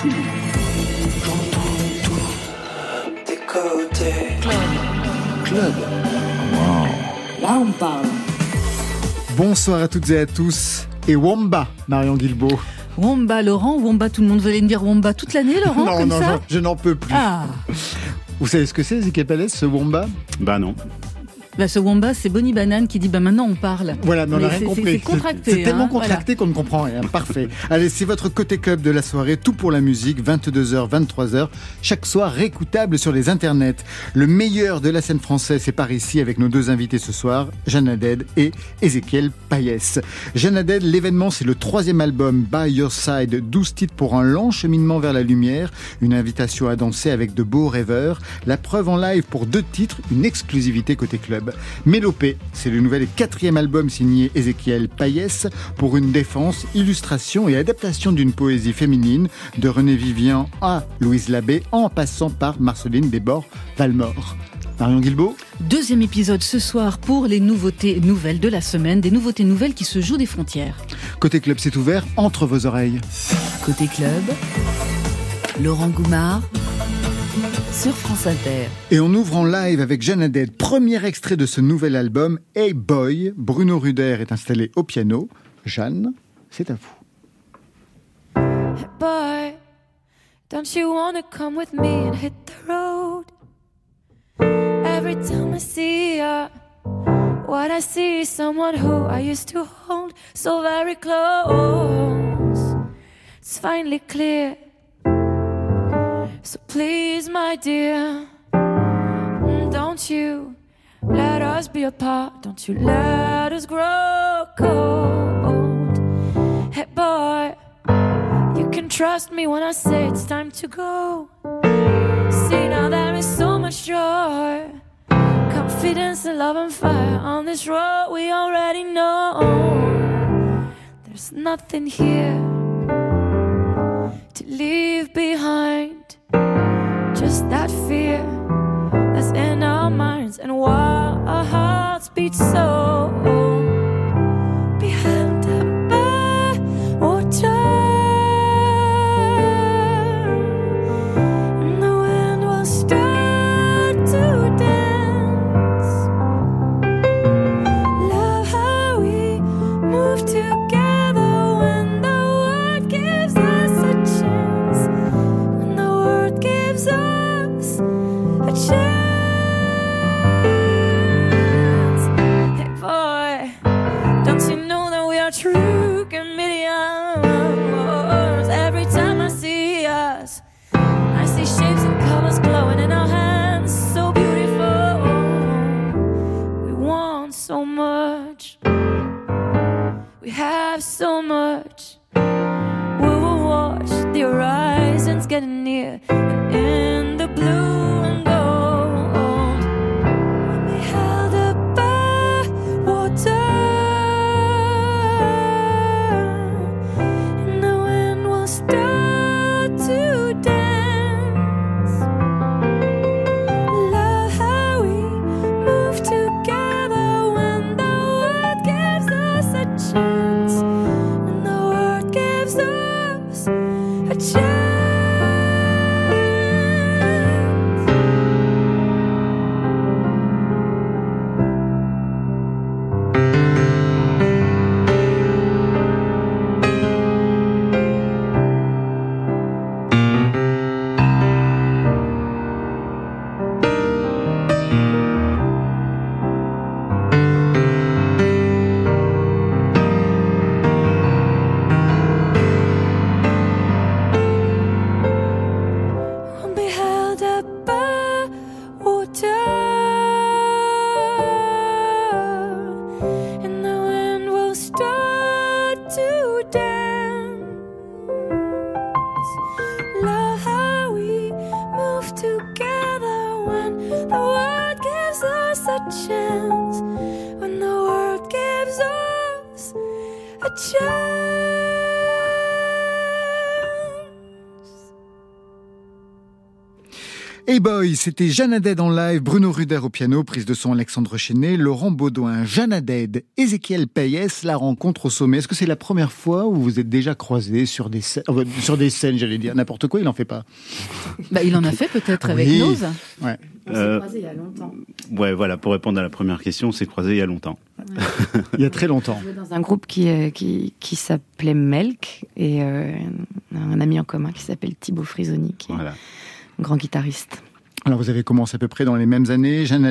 tout. J'entends tout. Des côtés. Club. Club. Wow. Là, on parle. Bonsoir à toutes et à tous. Et Wamba, Marion Guilbeault. Wamba, Laurent, Wamba, tout le monde veut me dire Wamba toute l'année, Laurent Non, comme non, ça je, je n'en peux plus. Ah, Vous savez ce que c'est, Ezekiel Palais, ce Wamba Bah non. Bah ce Wamba, c'est Bonnie Banane qui dit bah maintenant on parle. Voilà, on n'a rien compris. c'est- contracté, C'est tellement hein, contracté qu'on ne comprend rien. Parfait. Allez, c'est votre côté club de la soirée, tout pour la musique, 22h, 23h, chaque soir réécoutable sur les internets. Le meilleur de la scène française, c'est par ici avec nos deux invités ce soir, Jeanne Haddad et Ézéchiel Payès. Jeanne Haddad, l'événement, c'est le troisième album By Your Side, 12 titres pour un lent cheminement vers la lumière, une invitation à danser avec de beaux rêveurs, la preuve en live pour deux titres, une exclusivité côté club. Mélopée, c'est le nouvel et quatrième album signé Ézéchiel Payès pour une défense, illustration et adaptation d'une poésie féminine de René Vivian à Louise Labbé en passant par Marceline Desbordes-Valmore. Marion Guilbeault Deuxième épisode ce soir pour les nouveautés nouvelles de la semaine, des nouveautés nouvelles qui se jouent des frontières. Côté club, c'est ouvert entre vos oreilles. Côté club, Laurent Goumard sur France Inter. Et on ouvre en live avec Jeanne Haddad, premier extrait de ce nouvel album, Hey Boy. Bruno Ruder est installé au piano. Jeanne, c'est à vous. Boy, don't you wanna come with me and hit the road? Every time I see ya, what I see is someone who I used to hold so very close. It's finally clear. So please, my dear, don't you let us be apart. Don't you let us grow cold. Hey, boy. You can trust me when I say it's time to go. See, now there is so much joy, confidence, and love and fire on this road we already know. There's nothing here to leave behind, just that fear that's in our minds and why our hearts beat so. Water. C'était Jeanne Haddad en live, Bruno Ruder au piano, prise de son Alexandre Chenet, Laurent Baudouin, Jeanne Haddad, Ézéchiel Payès, la rencontre au sommet. Est-ce que c'est la première fois où vous êtes déjà croisés sur des scènes, euh, sur des scènes, j'allais dire, n'importe quoi, il en fait pas bah, Il en a fait peut-être avec Oui. Nose. Ouais. On s'est croisés il y a longtemps. Ouais, voilà, pour répondre à la première question, on s'est croisés il y a longtemps. Il y a très longtemps. Dans un groupe qui, euh, qui, qui s'appelait Melk et euh, un ami en commun qui s'appelle Thibaut Frisoni, qui est Voilà. un grand guitariste. Alors vous avez commencé à peu près dans les mêmes années. Jeanne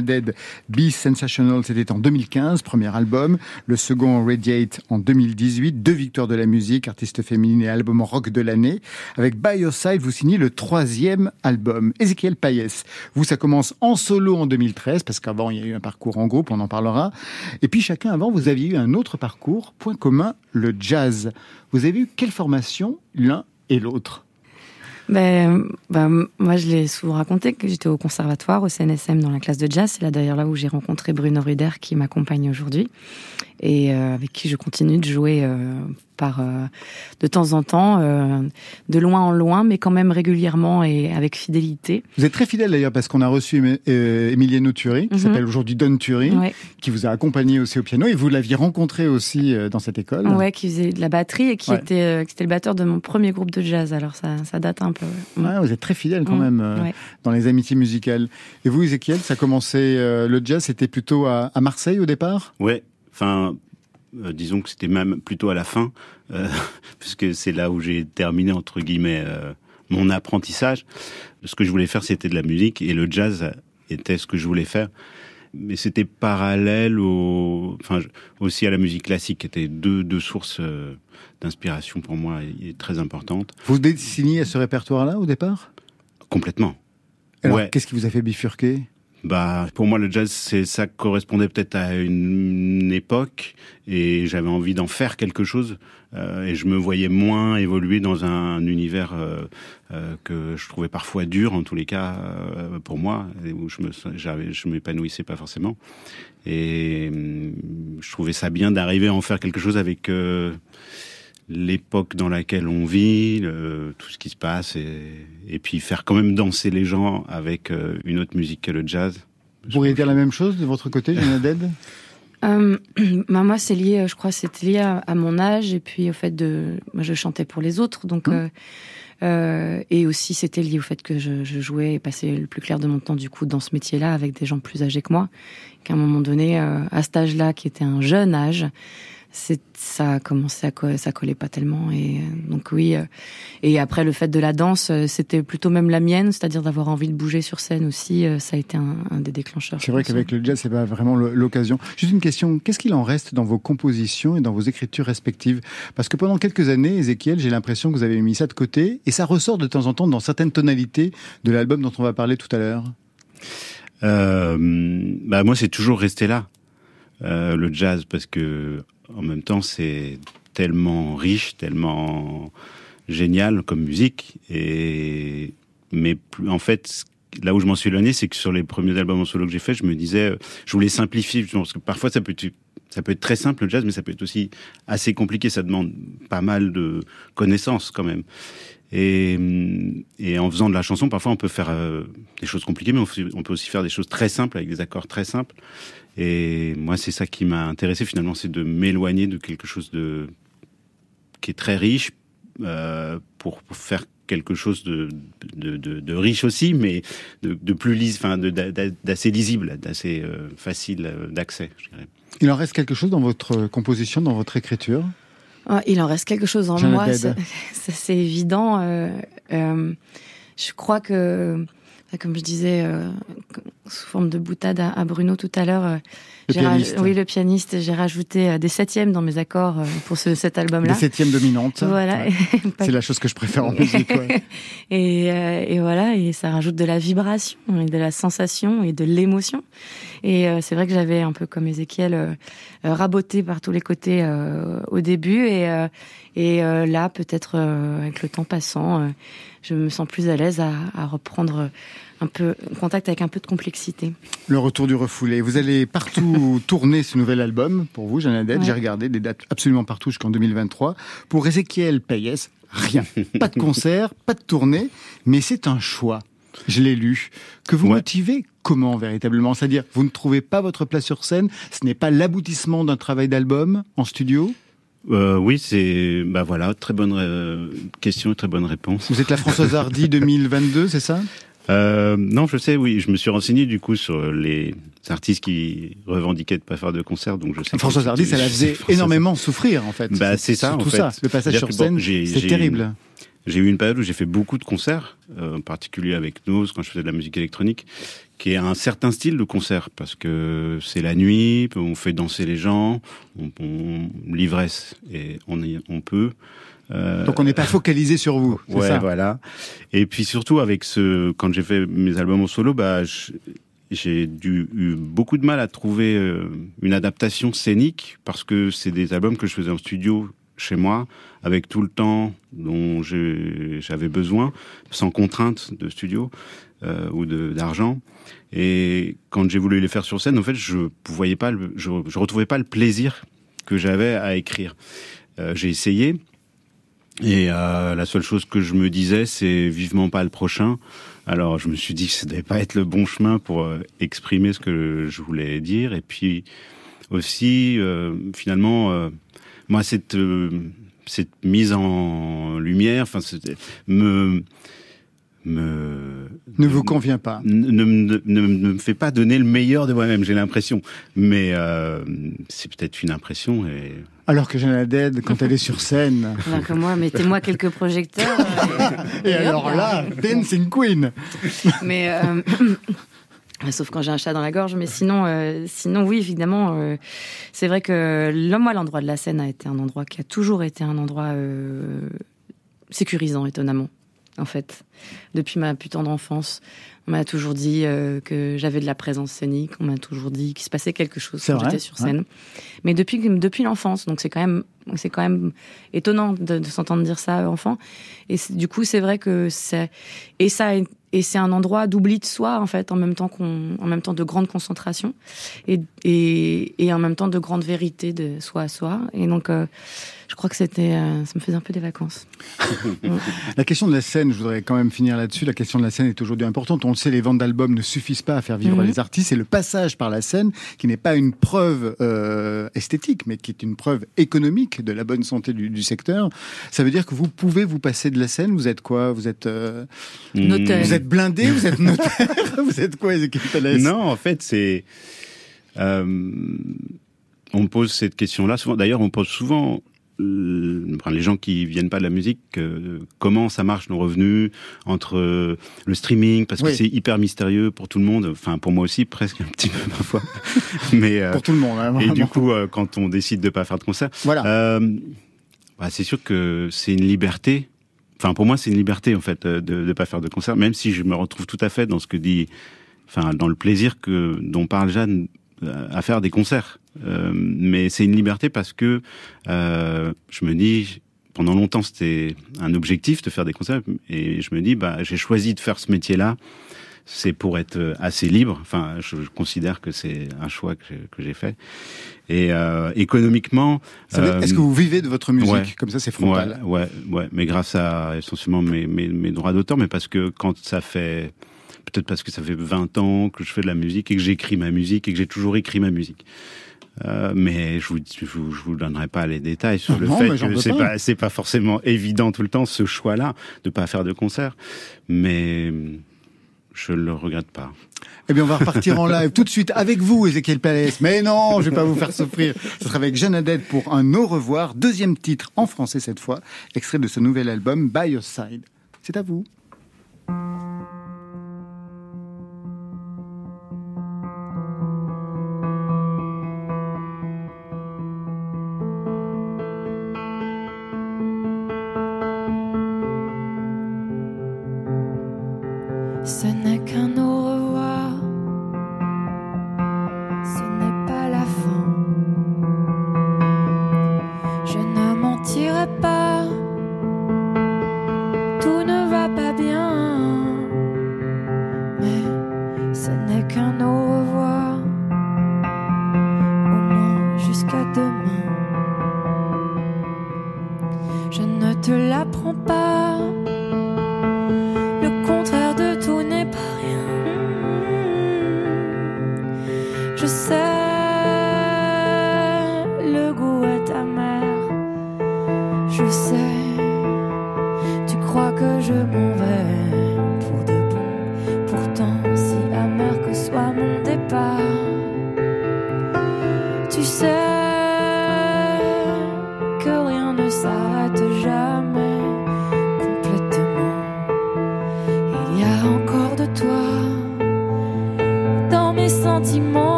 Be Sensational, c'était en 2015, premier album. Le second, Radiate, en 2018. Deux victoires de la musique, artiste féminine et album rock de l'année. Avec By Your Side, vous signez le troisième album. Ezekiel Payès, vous, ça commence en solo en 2013, parce qu'avant, il y a eu un parcours en groupe, on en parlera. Et puis chacun avant, vous aviez eu un autre parcours, point commun, le jazz. Vous avez eu quelle formation l'un et l'autre? Ben, ben, moi, je l'ai souvent raconté que j'étais au conservatoire, au CNSM, dans la classe de jazz. C'est là d'ailleurs là où j'ai rencontré Bruno Ruder, qui m'accompagne aujourd'hui, et euh, avec qui je continue de jouer euh, par euh, de temps en temps, euh, de loin en loin, mais quand même régulièrement et avec fidélité. Vous êtes très fidèle d'ailleurs parce qu'on a reçu Emiliano Turi, qui Mhm. s'appelle aujourd'hui Don Turi, Ouais, qui vous a accompagné aussi au piano et vous l'aviez rencontré aussi dans cette école. ouais, qui faisait de la batterie et qui Ouais. était, euh, qui était le batteur de mon premier groupe de jazz. Alors ça, ça date un peu. ouais. Ouais, vous êtes très fidèle quand Mm, même euh, ouais. dans les amitiés musicales. Et vous, Ezekiel, ça a commencé, euh, le jazz, c'était plutôt à, à Marseille au départ? Ouais, enfin, euh, disons que c'était même plutôt à la fin, euh, puisque c'est là où j'ai terminé, entre guillemets, euh, mon apprentissage. Ce que je voulais faire, c'était de la musique, et le jazz était ce que je voulais faire. Mais c'était parallèle au, enfin, aussi à la musique classique, qui étaient deux, deux sources d'inspiration pour moi et, et très importantes. Vous dessinez à ce répertoire-là au départ? Complètement. Alors, Ouais. qu'est-ce qui vous a fait bifurquer? Bah, pour moi, le jazz, c'est ça correspondait peut-être à une époque et j'avais envie d'en faire quelque chose. euh, et je me voyais moins évoluer dans un univers euh, euh, que je trouvais parfois dur, en tous les cas euh, pour moi, où je me, je m'épanouissais pas forcément. Et hum, je trouvais ça bien d'arriver à en faire quelque chose avec euh, l'époque dans laquelle on vit, le- tout ce qui se passe, et, et puis faire quand même danser les gens avec euh, une autre musique que le jazz. Vous pourriez dire la même chose de votre côté, Jeanne Euh, bah, moi, c'est lié, je crois, c'était lié à, à mon âge et puis au fait de, moi, je chantais pour les autres, donc Mmh. euh, euh, et aussi c'était lié au fait que je, je jouais et passais le plus clair de mon temps du coup dans ce métier-là avec des gens plus âgés que moi, qu'à un moment donné, euh, à cet âge-là, qui était un jeune âge, ça a commencé à co- ça collait pas tellement et euh, donc oui euh, et après le fait de la danse euh, c'était plutôt même la mienne c'est-à-dire d'avoir envie de bouger sur scène aussi euh, ça a été un, un des déclencheurs C'est vrai qu'avec le jazz, c'est pas vraiment l'occasion. Juste une question, qu'est-ce qu'il en reste dans vos compositions et dans vos écritures respectives? Parce que pendant quelques années, Ezekiel, j'ai l'impression que vous avez mis ça de côté et ça ressort de temps en temps dans certaines tonalités de l'album dont on va parler tout à l'heure. Euh, bah moi, c'est toujours resté là, euh, le jazz, parce que en même temps, c'est tellement riche, tellement génial comme musique. Et mais en fait, là où je m'en suis éloigné, c'est que sur les premiers albums en solo que j'ai fait, je me disais, euh, je voulais simplifier, parce que parfois ça peut être ça peut être très simple le jazz, mais ça peut être aussi assez compliqué. Ça demande pas mal de connaissances quand même. Et, en faisant de la chanson, parfois on peut faire euh, des choses compliquées, mais on, peut aussi faire des choses très simples avec des accords très simples. Et moi, c'est ça qui m'a intéressé finalement, c'est de m'éloigner de quelque chose de qui est très riche euh, pour, faire quelque chose de, riche aussi, mais de, plus lise, enfin, d'assez lisible, d'assez euh, facile d'accès. Il en reste quelque chose dans votre composition, dans votre écriture? Ah, il en reste quelque chose en moi, Haddad. ça- ça, c'est évident. euh, euh, je crois que, comme je disais, euh, sous forme de boutade à, à Bruno tout à l'heure, euh, Le oui, le pianiste, j'ai rajouté euh, des septièmes dans mes accords euh, pour ce, cet Des album-là. septièmes dominantes. Voilà. Ouais. C'est la chose que je préfère en musique. ouais. et, euh, et voilà, et ça rajoute de la vibration, et de la sensation et de l'émotion. Et euh, c'est vrai que j'avais un peu comme Ézéchiel raboté par tous les côtés euh, au début, et, euh, et euh, là, peut-être euh, avec le temps passant, euh, je me sens plus à l'aise à, à reprendre un peu contact avec un peu de complexité. Le retour du refoulé. Vous allez partout tourner ce nouvel album pour vous, Jeanne Haddad. Ouais. J'ai regardé des dates absolument partout jusqu'en 2023. Pour Ezekiel Payès, rien. Pas de concert, pas de tournée, mais c'est un choix. Je l'ai lu. Que vous motivez comment véritablement? C'est-à-dire, vous ne trouvez pas votre place sur scène? Ce n'est pas l'aboutissement d'un travail d'album en studio? Euh, oui, c'est bah voilà, très bonne euh, question, très bonne réponse. Vous êtes la Françoise Hardy 2022, c'est ça? Euh, non, je sais, oui, je me suis renseigné du coup sur les artistes qui revendiquaient de pas faire de concert, donc je sais. Françoise Hardy, ça la faisait énormément souffrir en fait. Bah c'est ça, en tout fait. ça. Le passage sur scène, c'est terrible. J'ai eu une période où j'ai fait beaucoup de concerts, euh, en particulier avec Nose quand je faisais de la musique électronique, qui est un certain style de concert parce que c'est la nuit, on fait danser les gens, on, on l'ivresse et on, on peut. Euh, Donc on n'est pas focalisé sur vous. Ouais, ça voilà. Et puis surtout avec ce, quand j'ai fait mes albums en solo, bah j'ai dû eu beaucoup de mal à trouver euh, une adaptation scénique parce que c'est des albums que je faisais en studio chez moi avec tout le temps dont j'avais besoin, sans contrainte de studio euh, ou d'argent. Et quand j'ai voulu les faire sur scène, en fait, je voyais pas, je, je retrouvais pas le plaisir que j'avais à écrire. Euh, j'ai essayé, et euh, la seule chose que je me disais, c'est vivement pas le prochain. Alors je me suis dit que ça devait pas être le bon chemin pour euh, exprimer ce que je voulais dire. Et puis aussi, finalement, moi cette cette mise en lumière, enfin, me me ne vous convient pas. Ne, ne, ne, me fait pas donner le meilleur de moi-même, j'ai l'impression. Mais euh, c'est peut-être une impression. Et... Alors que Jeanne Dead, quand elle est sur scène. Alors que moi, mettez-moi quelques projecteurs. et, et, alors là, Dancing Queen. Mais. Euh... Sauf quand j'ai un chat dans la gorge, mais sinon, euh, sinon oui, évidemment, euh, c'est vrai que moi, l'endroit de la scène a été un endroit qui a toujours été un endroit euh, sécurisant, étonnamment en fait. Depuis ma plus tendre enfance, on m'a toujours dit euh, que j'avais de la présence scénique, on m'a toujours dit qu'il se passait quelque chose quand j'étais sur scène. Ouais. Mais depuis, depuis l'enfance, donc c'est quand même, c'est quand même étonnant de, de s'entendre dire ça enfant. Et du coup, c'est vrai que c'est, et ça, et c'est un endroit d'oubli de soi en fait, en même temps qu'on, en même temps de grande concentration et, et, et en même temps de grande vérité de soi à soi. Et donc, euh, je crois que c'était, euh, ça me faisait un peu des vacances. la question de la scène, je voudrais quand même finir là-dessus. La question de la scène est aujourd'hui importante. On le sait, les ventes d'albums ne suffisent pas à faire vivre Mhm. les artistes. Et le passage par la scène, qui n'est pas une preuve euh, esthétique, mais qui est une preuve économique de la bonne santé du, du, secteur, ça veut dire que vous pouvez vous passer de la scène. Vous êtes quoi? Vous êtes euh, notaire. Vous êtes blindé Vous êtes notaire Vous êtes quoi, Ezekiel Palace Non, en fait, c'est. Euh, on me pose cette question-là souvent. D'ailleurs, on pose souvent les gens qui viennent pas de la musique, euh, comment ça marche nos revenus entre euh, le streaming, parce que c'est hyper mystérieux pour tout le monde, enfin pour moi aussi presque un petit peu parfois, mais euh, Pour tout le monde. Hein, et du coup euh, quand on décide de pas faire de concert, Voilà. euh, bah, c'est sûr que c'est une liberté. Enfin pour moi c'est une liberté en fait euh, de ne pas faire de concert, même si je me retrouve tout à fait dans ce que dit, enfin dans le plaisir que dont parle Jeanne euh, à faire des concerts. Euh, mais c'est une liberté parce que euh, je me dis, pendant longtemps c'était un objectif de faire des concerts, et je me dis, bah j'ai choisi de faire ce métier-là. C'est pour être assez libre. Enfin, je, je considère que c'est un choix que, que j'ai fait. Et euh, économiquement, euh, est-ce que vous vivez de votre musique? ouais, comme ça, c'est frontal Ouais, ouais, ouais. Mais grâce à essentiellement mes, mes, mes droits d'auteur, mais parce que quand ça fait peut-être parce que ça fait 20 ans que je fais de la musique et que j'écris ma musique et que j'ai toujours écrit ma musique. Euh, mais je vous, je vous, je vous donnerai pas les détails sur le non, fait que c'est pas, pas, c'est pas forcément évident tout le temps ce choix-là de pas faire de concert, mais je le regrette pas. Eh bien, on va repartir en live tout de suite avec vous, Ezekiel Palace. Mais non, je vais pas vous faire souffrir. Ce sera avec Jeanne Adette pour un au revoir, deuxième titre en français cette fois, extrait de ce nouvel album By Your Side. C'est à vous.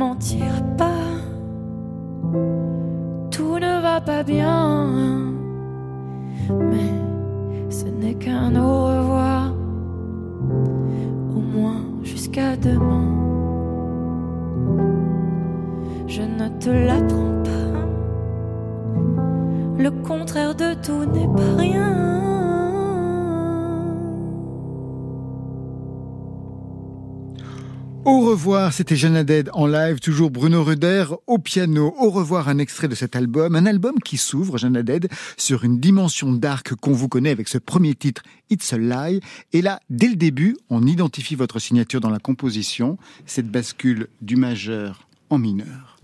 Mentirai pas tout ne va pas bien. Mais ce n'est qu'un au revoir, c'était Jeanne Haddad en live, toujours Bruno Ruder au piano. Au revoir, un extrait de cet album, un album qui s'ouvre, Jeanne Haddad, sur une dimension dark qu'on vous connaît avec ce premier titre, It's a Lie. Et là, dès le début, on identifie votre signature dans la composition, cette bascule du majeur en mineur.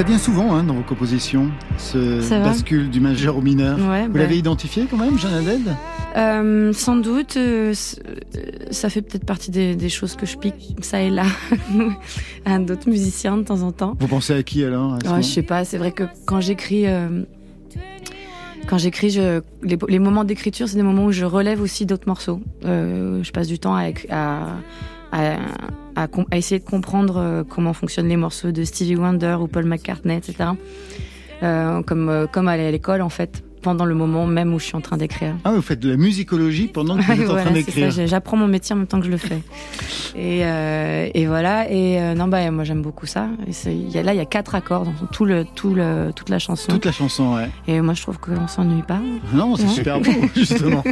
Ça vient souvent hein, dans vos compositions, ce Ça va bascule du majeur au mineur. Ouais, Vous bah, l'avez identifié quand même, Jeanne Haddad? Euh, sans doute, euh, euh, ça fait peut-être partie des, des choses que je pique ça et là à d'autres musiciens de temps en temps. Vous pensez à qui alors à Ouais, je sais pas, c'est vrai que quand j'écris, euh, quand j'écris, je, les, les moments d'écriture, c'est des moments où je relève aussi d'autres morceaux. Je passe du temps à, à, à, à à essayer de comprendre euh, comment fonctionnent les morceaux de Stevie Wonder ou Paul McCartney, etc. Euh, comme, euh, comme à l'école, en fait, pendant le moment même où je suis en train d'écrire. Ah, vous faites de la musicologie pendant que vous êtes en train d'écrire. J'apprends mon métier en même temps que je le fais. Et, euh, et voilà. Et euh, non, bah moi j'aime beaucoup ça. Et c'est- il y a, là, il y a quatre accords dans tout le, tout le, toute la chanson. Toute la chanson, ouais. Et moi, je trouve qu'on s'ennuie pas. Non, c'est super beau, justement.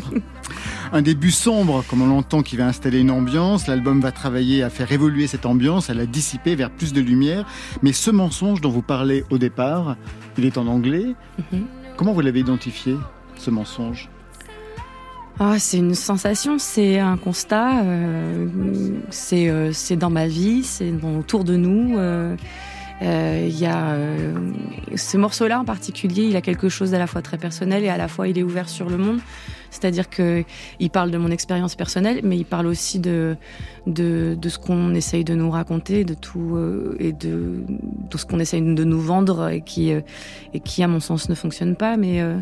Un début sombre, comme on l'entend, qui va installer une ambiance. L'album va travailler à faire évoluer cette ambiance, à la dissiper vers plus de lumière. Mais ce mensonge dont vous parlez au départ, il est en anglais. Mhm. Comment vous l'avez identifié, ce mensonge? Ah, c'est une sensation, c'est un constat, euh, c'est euh, c'est dans ma vie, c'est autour de nous. euh, il y a ce morceau-là en particulier, il a quelque chose d'à la fois très personnel et à la fois il est ouvert sur le monde. C'est-à-dire que il parle de mon expérience personnelle, mais il parle aussi de de, ce qu'on essaye de nous raconter, de tout euh, et de, de ce qu'on essaye de nous vendre et qui euh, et qui à mon sens ne fonctionne pas, mais euh,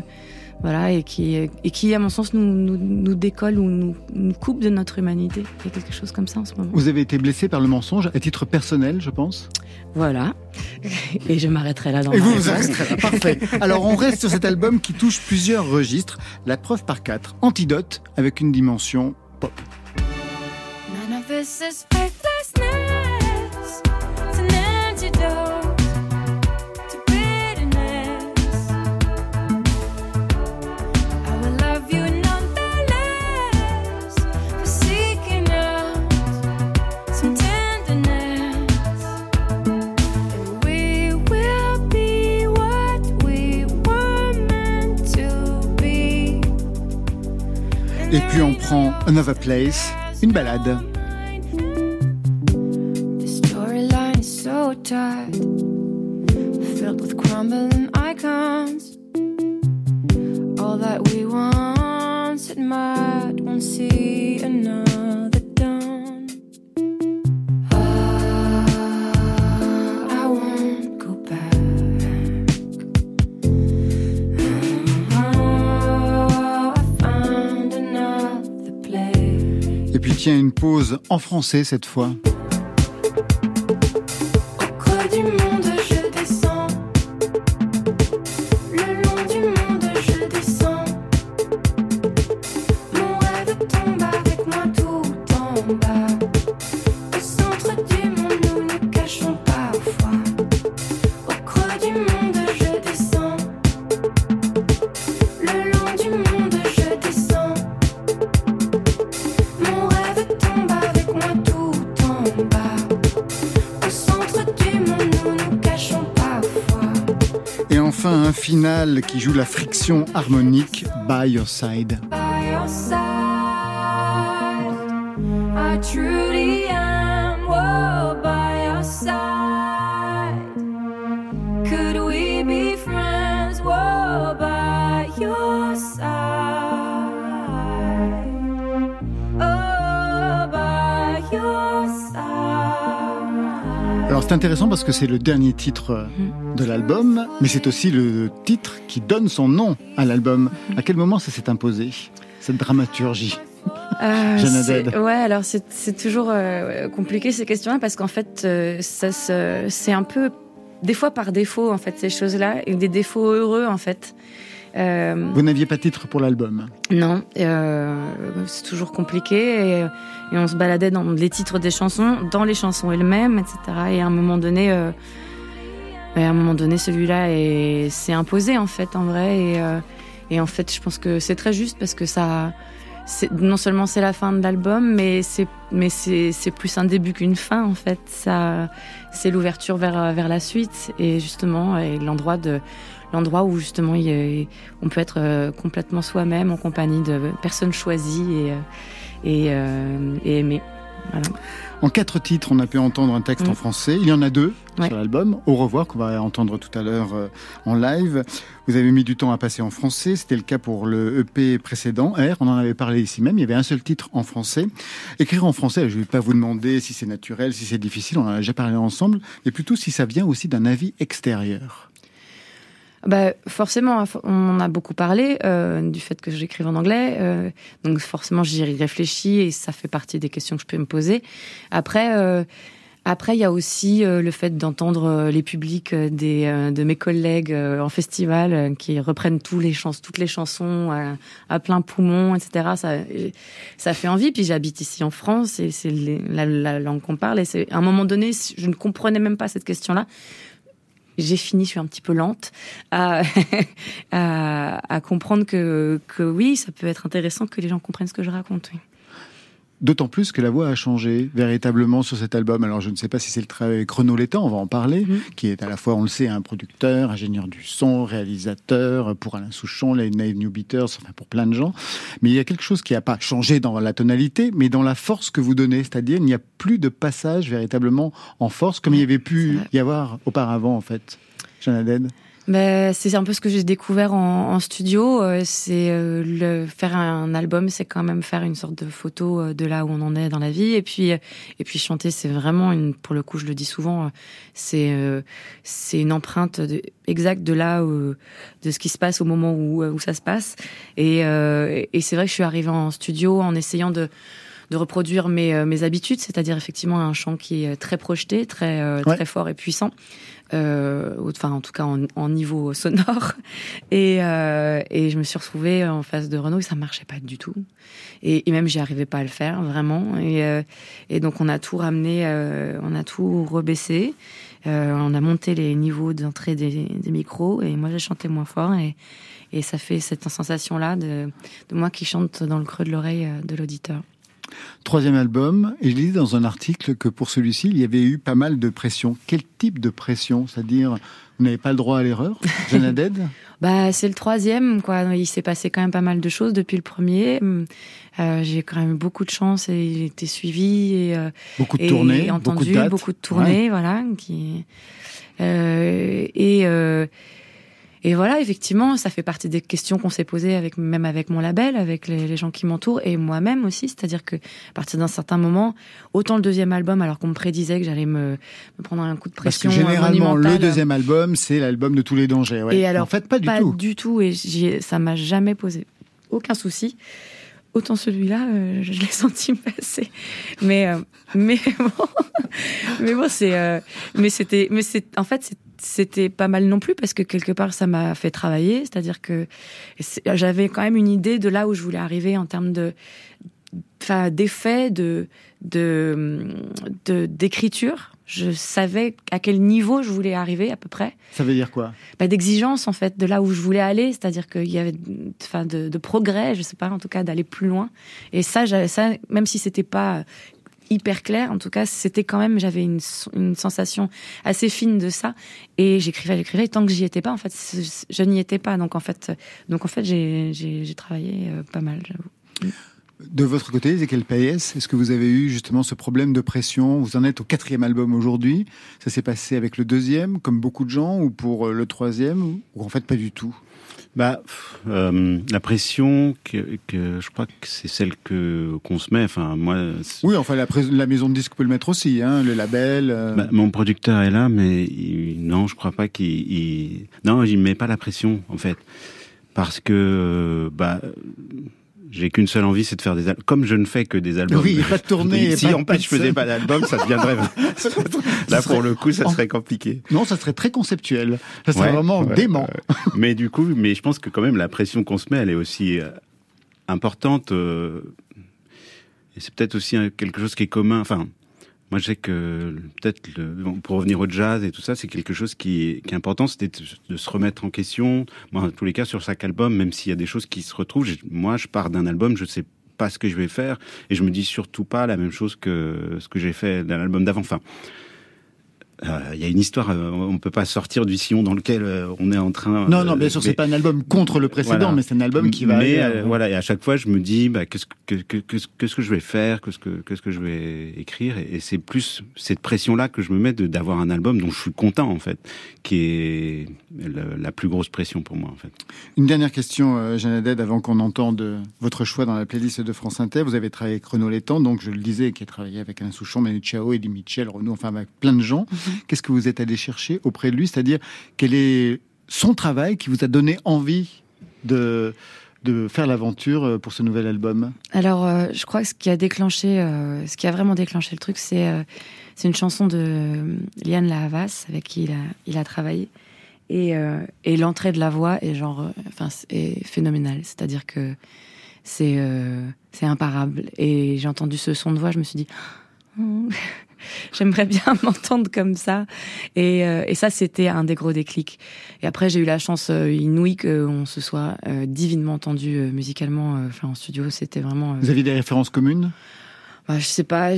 voilà, et qui, et qui, à mon sens, nous, nous, nous décolle ou nous, nous, coupe de notre humanité. Il y a quelque chose comme ça en ce moment. Vous avez été blessé par le mensonge à titre personnel, je pense? Voilà. Et je m'arrêterai là dans Et ma vous vous arrêterez là. Parfait. Alors, on reste sur cet album qui touche plusieurs registres. La preuve par quatre. Antidote avec une dimension pop. None of this is Another Place, une balade. En français cette fois. Qui joue la friction harmonique, By Your Side. C'est intéressant parce que c'est le dernier titre de l'album, mais c'est aussi le titre qui donne son nom à l'album. À quel moment ça s'est imposé, cette dramaturgie Euh. Ouais, alors c'est toujours euh, compliqué ces questions-là parce qu'en fait, euh, ça c'est un peu des fois par défaut en fait ces choses-là et des défauts heureux en fait. Euh, Vous n'aviez pas de titre pour l'album. non, euh, c'est toujours compliqué et, et on se baladait dans les titres des chansons, dans les chansons elles-mêmes, etc. Et à un moment donné, euh, à un moment donné, celui-là est- s'est imposé en fait, en vrai. Et, et en fait, je pense que c'est très juste parce que ça, non seulement c'est la fin de l'album, mais c'est mais c'est c'est plus un début qu'une fin en fait. Ça, c'est l'ouverture vers vers la suite et justement et l'endroit de l'endroit où justement il on peut être euh, complètement soi-même en compagnie de personnes choisies et euh, et, euh, et aimées. Voilà. En quatre titres, on a pu entendre un texte Mm. en français. Il y en a deux Ouais. sur l'album. Au revoir, qu'on va entendre tout à l'heure en live. Vous avez mis du temps à passer en français. C'était le cas pour le EP précédent, R. On en avait parlé ici même. Il y avait un seul titre en français. Écrire en français, je ne vais pas vous demander si c'est naturel, si c'est difficile. On en a déjà parlé ensemble. Mais plutôt si ça vient aussi d'un avis extérieur. Bah, forcément, on en a beaucoup parlé euh, du fait que j'écrive en anglais, euh, donc forcément j'y réfléchis et ça fait partie des questions que je peux me poser. Après, euh, après il y a aussi euh, le fait d'entendre euh, les publics euh, des de mes collègues en festival qui reprennent tous les chans toutes les chansons euh, à plein poumon, etc. Ça, ça fait envie. Puis j'habite ici en France et c'est la, la langue qu'on parle. Et à un moment donné, je ne comprenais même pas cette question-là j'ai fini, je suis un petit peu lente à, à, à comprendre que, que oui, ça peut être intéressant que les gens comprennent ce que je raconte. D'autant plus que la voix a changé véritablement sur cet album. Alors je ne sais pas si c'est le travail Chrono Létang, on va en parler, Mhm. qui est à la fois, on le sait, un producteur, ingénieur du son, réalisateur pour Alain Souchon, les Nave New Beaters, enfin pour plein de gens. Mais il y a quelque chose qui n'a pas changé dans la tonalité, mais dans la force que vous donnez. C'est-à-dire, il n'y a plus de passage véritablement en force comme il y avait pu y avoir auparavant en fait. Jeanne Ben, c'est un peu ce que j'ai découvert en, en studio. euh, C'est euh, le faire un album, c'est quand même faire une sorte de photo euh, de là où on en est dans la vie. Et puis, euh, et puis chanter, c'est vraiment une. Pour le coup, je le dis souvent, c'est euh, c'est une empreinte de, exacte de là où, de ce qui se passe au moment où où ça se passe. Et, euh, et c'est vrai que je suis arrivée en studio en essayant de de reproduire mes, mes habitudes, c'est-à-dire effectivement un chant qui est très projeté, très, euh, Ouais. très fort et puissant, enfin en tout cas en, en niveau sonore. Et, euh, et je me suis retrouvée en face de Renault et ça marchait pas du tout. Et, et même j'y arrivais pas à le faire vraiment. Et, euh, et donc on a tout ramené, euh, on a tout rebaissé. Euh, on a monté les niveaux d'entrée des, des micros et moi j'ai chanté moins fort et, et ça fait cette sensation-là de, de moi qui chante dans le creux de l'oreille euh, de l'auditeur. Troisième album, et je lisais dans un article que pour celui-ci, il y avait eu pas mal de pression. Quel type de pression? C'est-à-dire, vous n'avez pas le droit à l'erreur Haddad? Bah, c'est le troisième, quoi. Il s'est passé quand même pas mal de choses depuis le premier. Euh, j'ai quand même eu beaucoup de chance et j'ai été suivie et, euh, Beaucoup de et tournées, entendu, beaucoup de dates. tournées, voilà. Qui, euh, et, et voilà, effectivement, ça fait partie des questions qu'on s'est posées avec, même avec mon label, avec les, les gens qui m'entourent et moi-même aussi. C'est-à-dire que, à partir d'un certain moment, autant le deuxième album, alors qu'on me prédisait que j'allais me, me prendre un coup de Parce pression. que généralement, le deuxième album, c'est l'album de tous les dangers. ouais. Et alors, en fait, pas du pas tout. du tout, et ça m'a jamais posé aucun souci. Autant celui-là, euh, je l'ai senti passer. Mais, euh, mais bon, mais bon, c'est, euh, mais c'était, mais c'est, en fait, c'était pas mal non plus parce que quelque part, ça m'a fait travailler. C'est-à-dire que j'avais quand même une idée de là où je voulais arriver en termes de, enfin, d'effet, de, d'écriture. Je savais à quel niveau je voulais arriver à peu près. Ça veut dire quoi? Bah, d'exigence en fait de là où je voulais aller. C'est-à-dire qu'il y avait enfin de, de progrès je sais pas en tout cas d'aller plus loin. Et ça même si c'était pas hyper clair en tout cas c'était quand même j'avais une, une sensation assez fine de ça. Et j'écrivais j'écrivais. Et tant que j'y étais pas en fait je, n'y étais pas. Donc en fait donc en fait j'ai travaillé euh, pas mal j'avoue De votre côté, Ezekiel Payès, est-ce que vous avez eu justement ce problème de pression? Vous en êtes au quatrième album aujourd'hui. Ça s'est passé avec le deuxième, comme beaucoup de gens, ou pour euh, le troisième, ou en fait pas du tout? Bah, euh, la pression, que, que je crois que c'est celle que qu'on se met. Enfin, moi, Oui, enfin la, la maison de disque peut le mettre aussi, hein, le label. euh, bah, mon producteur est là, mais il- non, je crois pas qu'il, il- non, il met pas la pression en fait, parce que bah. J'ai qu'une seule envie, c'est de faire des albums. Comme je ne fais que des albums. Oui, pas de tournée, si pas- en plus je faisais pas d'album, ça deviendrait. Là, pour le coup, ça serait compliqué. Non, ça serait très conceptuel. Ça serait Ouais, vraiment ouais, dément. mais du coup, mais je pense que quand même la pression qu'on se met, elle est aussi euh, importante. euh, et c'est peut-être aussi un- quelque chose qui est commun. Enfin, moi, je sais que peut-être pour revenir au jazz et tout ça, c'est quelque chose qui est, important, c'était de, se remettre en question. Moi, en tous les cas, sur chaque album, même s'il y a des choses qui se retrouvent, moi, je pars d'un album, je sais pas ce que je vais faire, et je me dis surtout pas la même chose que ce que j'ai fait dans l'album d'avant. Enfin, euh, il y a une histoire, euh, on peut pas sortir du sillon dans lequel euh, on est en train. Non, non, bien sûr, mais- c'est pas un album contre le précédent, Voilà. mais c'est un album qui va. Mais aller, euh, euh, voilà, et à chaque fois, je me dis, bah, qu'est-ce que que- que- qu'est-ce que je vais faire, qu'est-ce que qu'est-ce que je vais écrire, et, et c'est plus cette pression-là que je me mets de d'avoir un album dont je suis content en fait, qui est le- la plus grosse pression pour moi en fait. Une dernière question, euh, Jeanne Haddad, avant qu'on entende votre choix dans la playlist de France Inter. Vous avez travaillé avec Renaud Létang, donc je le disais, qui a travaillé avec Alain Souchon, Manu Chao, Eddie Mitchell, Renaud, enfin avec plein de gens. Qu'est-ce que vous êtes allé chercher auprès de lui? C'est-à-dire, quel est son travail qui vous a donné envie de, faire l'aventure euh, pour ce nouvel album? Alors, euh, je crois que ce qui a déclenché, euh, ce qui a vraiment déclenché le truc, c'est une chanson de Liane Lahavas avec qui il a, il a travaillé. Et, l'entrée de la voix est genre, enfin, est phénoménale. C'est-à-dire que c'est c'est imparable. Et j'ai entendu ce son de voix, je me suis dit, Oh, j'aimerais bien m'entendre comme ça. Et, euh, et ça, c'était un des gros déclics. Et après, j'ai eu la chance euh, inouïe qu'on se soit euh, divinement entendu euh, musicalement, euh, enfin en studio. C'était vraiment. euh, Vous aviez des références communes? Bah, je sais pas,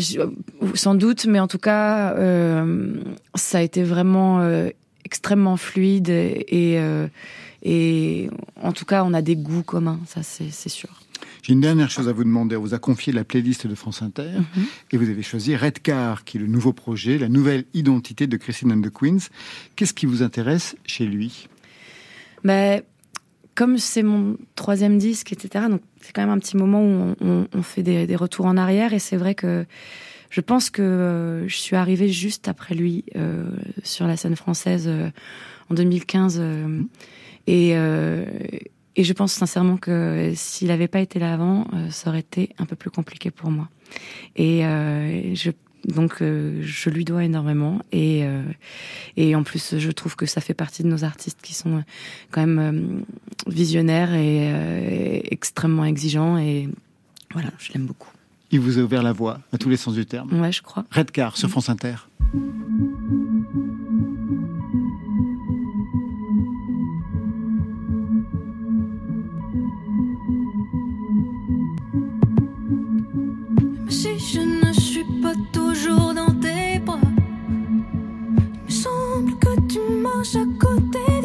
sans doute, mais en tout cas, ça a été vraiment extrêmement fluide et, et, en tout cas, on a des goûts communs, ça c'est sûr. J'ai une dernière chose à vous demander. On vous a confié la playlist de France Inter mhm. et vous avez choisi Redcar, qui est le nouveau projet, la nouvelle identité de Christine and the Queens. Qu'est-ce qui vous intéresse chez lui? Ben, Comme c'est mon troisième disque, etc., donc c'est quand même un petit moment où on, fait des, retours en arrière et c'est vrai que je pense que euh, je suis arrivée juste après lui euh, sur la scène française euh, en 2015 et et je pense sincèrement que s'il n'avait pas été là avant, euh, ça aurait été un peu plus compliqué pour moi. Et euh, je donc euh, je lui dois énormément et et en plus je trouve que ça fait partie de nos artistes qui sont quand même visionnaires et extrêmement exigeants et voilà je l'aime beaucoup. Il vous a ouvert la voie à tous les sens du terme. Ouais je crois. Redcar sur France Inter. toujours dans tes bras. Il me semble que tu marches à côté.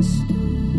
dance.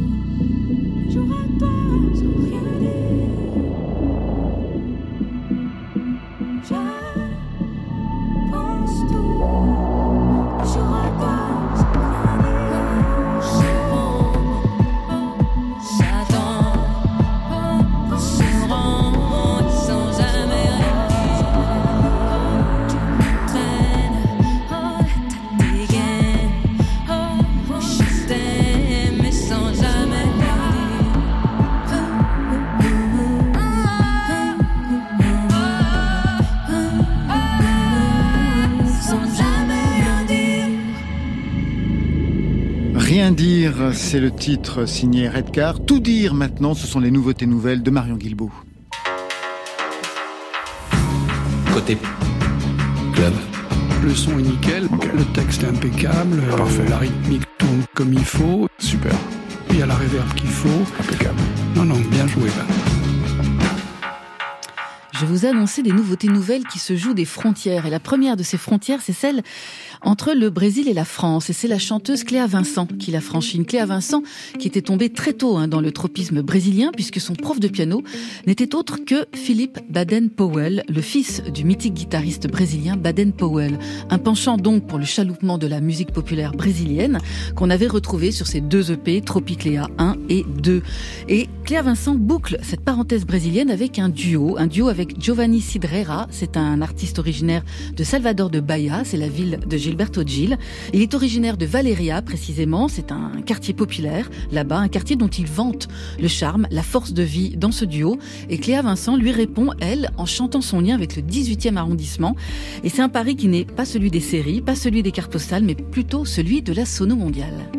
C'est le titre signé Redcar. Tout dire maintenant, ce sont les nouveautés nouvelles de Marion Guilbault. Côté club. Le son est nickel, le texte est impeccable, Parfait. la rythmique tourne comme il faut. Super. Il y a la réverb qu'il faut. Impeccable. Non, non, bien joué là. Je vous ai annoncé des nouveautés nouvelles qui se jouent des frontières. Et la première de ces frontières, c'est celle entre le Brésil et la France. Et c'est la chanteuse Cléa Vincent qui l'a franchi. Une Cléa Vincent qui était tombée très tôt hein, dans le tropisme brésilien puisque son prof de piano n'était autre que Philippe Baden-Powell, le fils du mythique guitariste brésilien Baden-Powell. Un penchant donc pour le chaloupement de la musique populaire brésilienne qu'on avait retrouvé sur ses deux EP, Tropicléa 1 et 2. Et Cléa Vincent boucle cette parenthèse brésilienne avec un duo, un duo avec Giovanni Sidrera. C'est un artiste originaire de Salvador de Bahia, c'est la ville de Gilberto Gil. Il est originaire de Valeria, précisément. C'est un quartier populaire là-bas, un quartier dont il vante le charme, la force de vie dans ce duo. Et Cléa Vincent lui répond, elle, en chantant son lien avec le 18e arrondissement. Et c'est un pari qui n'est pas celui des séries, pas celui des cartes postales, mais plutôt celui de la sono mondiale.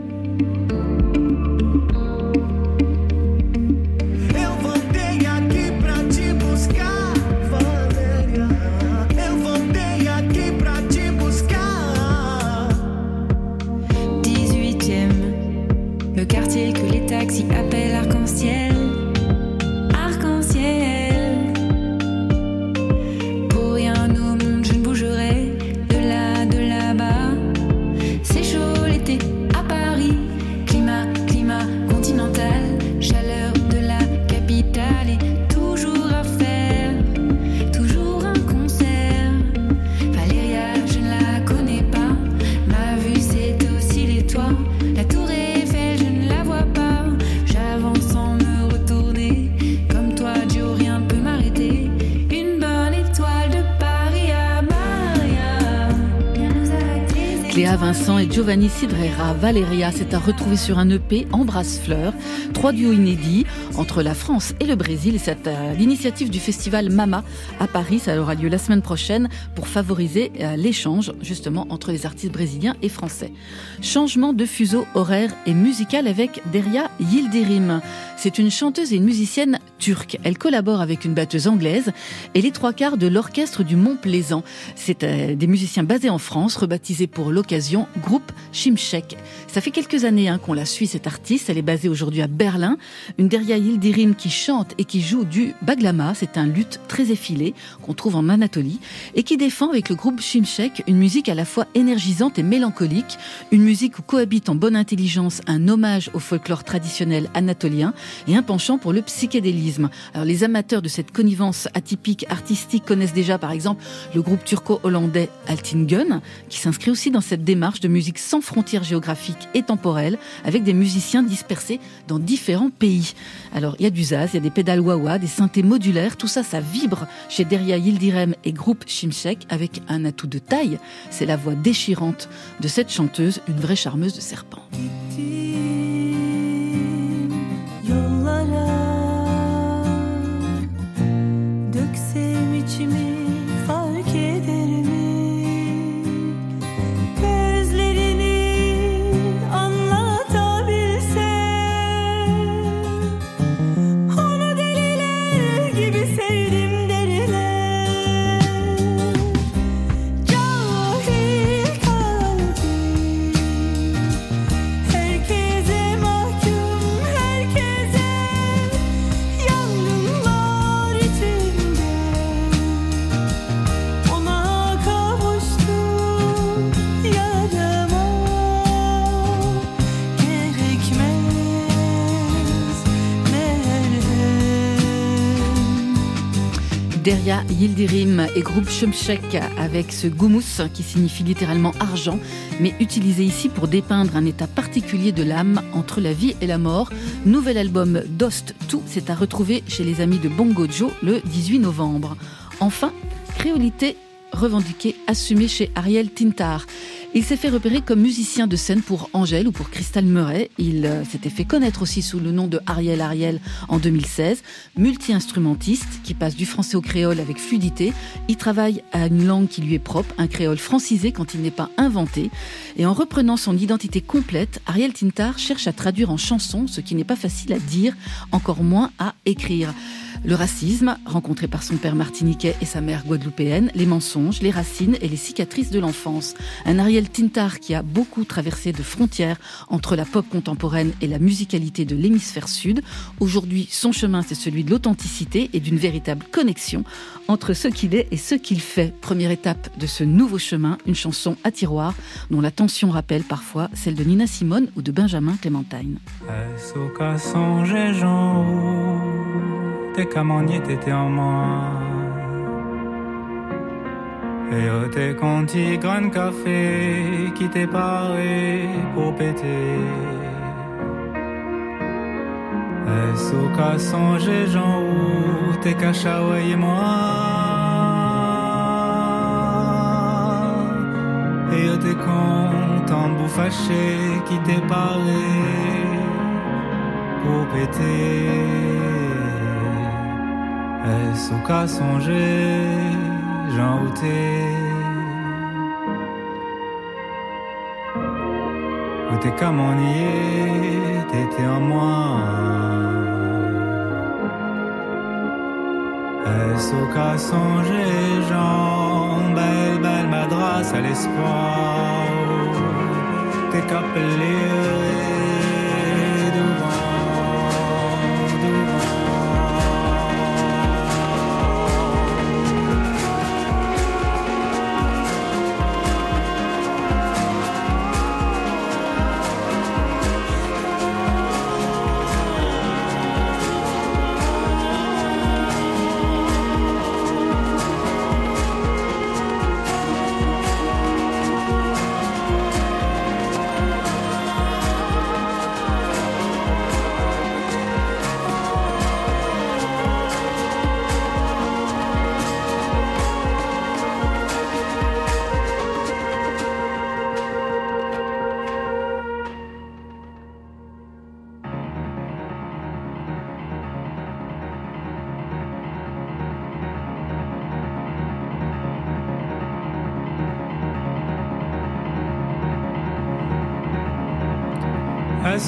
Vincent et Giovanni Sidrera. Valeria s'est à retrouver sur un EP Embrasse Fleur. Trois duos inédits entre la France et le Brésil. C'est euh, l'initiative du festival Mama à Paris. Ça aura lieu la semaine prochaine pour favoriser euh, l'échange justement entre les artistes brésiliens et français. Changement de fuseau horaire et musical avec Deria Yildirim. C'est une chanteuse et une musicienne turque. Elle collabore avec une batteuse anglaise et les trois quarts de l'orchestre du Mont Plaisant. C'est euh, des musiciens basés en France, rebaptisés pour l'occasion groupe Shimshek. Ça fait quelques années hein, qu'on la suit, cette artiste. Elle est basée aujourd'hui à Berlin. Une Deria Yildirim qui chante et qui joue du baglama. C'est un luth très effilé qu'on trouve en Anatolie et qui défend avec le groupe Shimshek une musique à la fois énergisante et mélancolique. Une musique où cohabite en bonne intelligence un hommage au folklore traditionnel anatolien et un penchant pour le psychédélisme. Alors les amateurs de cette connivence atypique artistique connaissent déjà par exemple le groupe turco-hollandais Altingen, qui s'inscrit aussi dans cette démarche de musique sans frontières géographiques et temporelles, avec des musiciens dispersés dans différents pays. Alors il y a du zaz, il y a des pédales wah des synthés modulaires, tout ça ça vibre chez Deria Yildirem et groupe Shimshek avec un atout de taille, c'est la voix déchirante de cette chanteuse, une vraie charmeuse de serpent. Deria Yildirim et groupe Shumshek avec ce goumous qui signifie littéralement argent, mais utilisé ici pour dépeindre un état particulier de l'âme entre la vie et la mort. Nouvel album Dost Tout, c'est à retrouver chez les amis de Bongo Joe le 18 novembre. Enfin, créolité revendiquée, assumée chez Ariel Tintar. Il s'est fait repérer comme musicien de scène pour Angèle ou pour Crystal Murray. Il euh, s'était fait connaître aussi sous le nom de Ariel Ariel en 2016. Multi-instrumentiste qui passe du français au créole avec fluidité. Il travaille à une langue qui lui est propre, un créole francisé quand il n'est pas inventé. Et en reprenant son identité complète, Ariel Tintar cherche à traduire en chanson ce qui n'est pas facile à dire, encore moins à écrire. Le racisme, rencontré par son père martiniquais et sa mère guadeloupéenne, les mensonges, les racines et les cicatrices de l'enfance. Un Ariel Tintar qui a beaucoup traversé de frontières entre la pop contemporaine et la musicalité de l'hémisphère sud. Aujourd'hui, son chemin, c'est celui de l'authenticité et d'une véritable connexion entre ce qu'il est et ce qu'il fait. Première étape de ce nouveau chemin, une chanson à tiroir dont la tension rappelle parfois celle de Nina Simone ou de Benjamin Clémentine. T'es comme t'étais en moi. Et oh, t'es conti grand café qui t'est paré pour péter. Est-ce au cas songer, Jean, ou t'es et moi? Et yo t'es content, bout fâché, qui t'est parlé, pour péter. Est-ce au cas songer, Jean, ou t'es? comme on y est, t'étais en moi? Est-ce au cas songer, Jean, belle, belle madras à l'espoir, t'es capelé.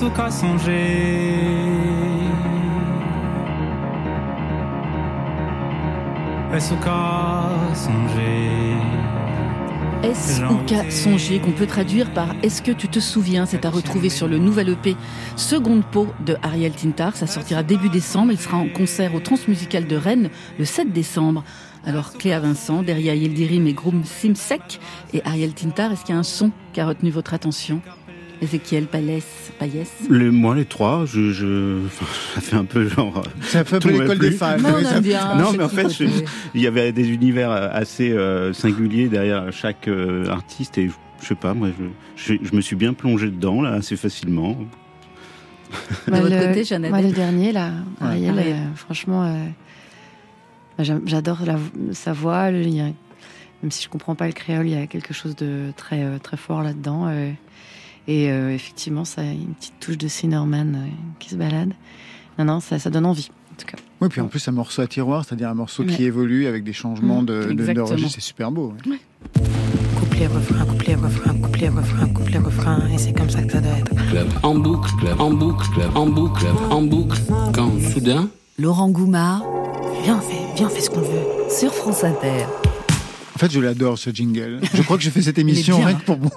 Est-ce qu'à songer Est-ce qu'à songer Est-ce qu'à songer qu'on peut traduire par Est-ce que tu te souviens C'est à retrouver sur le nouvel EP Seconde Peau de Ariel Tintar. Ça sortira début décembre. Il sera en concert au Transmusical de Rennes le 7 décembre. Alors Cléa Vincent, derrière Yildirim et Groom Simsek et Ariel Tintar, est-ce qu'il y a un son qui a retenu votre attention? Ézéchiel Payès, Payès les, Moi, les trois, je, je, ça fait un peu genre. Ça fait un peu l'école des fans. Non, non mais en fait, il y avait des univers assez euh, singuliers derrière chaque euh, artiste et je, sais pas, moi, je, je, me suis bien plongé dedans là assez facilement. Bah, de votre côté, Jeannette Moi, le dernier là, Ariel, euh, franchement, bah, j'adore sa voix. même si je comprends pas le créole, il y a quelque chose de très très fort là-dedans. Et euh, effectivement, ça a une petite touche de Cinnamon euh, qui se balade. Non, non, ça, ça donne envie, en tout cas. Oui, puis en plus, un morceau à tiroir, c'est-à-dire un morceau qui évolue avec des changements mmh, de, de, c'est super beau. Ouais. Couplet, refrain, couplet, refrain, couplet, refrain, couplet, refrain, et c'est comme ça que ça doit être. Club. En boucle, club. en boucle, club. en boucle, club. en boucle. Quand soudain. Laurent Goumard. Viens, fais, viens, fais ce qu'on veut. Sur France Inter. En fait, je l'adore ce jingle. Je crois que j'ai fait cette émission rien que pour moi.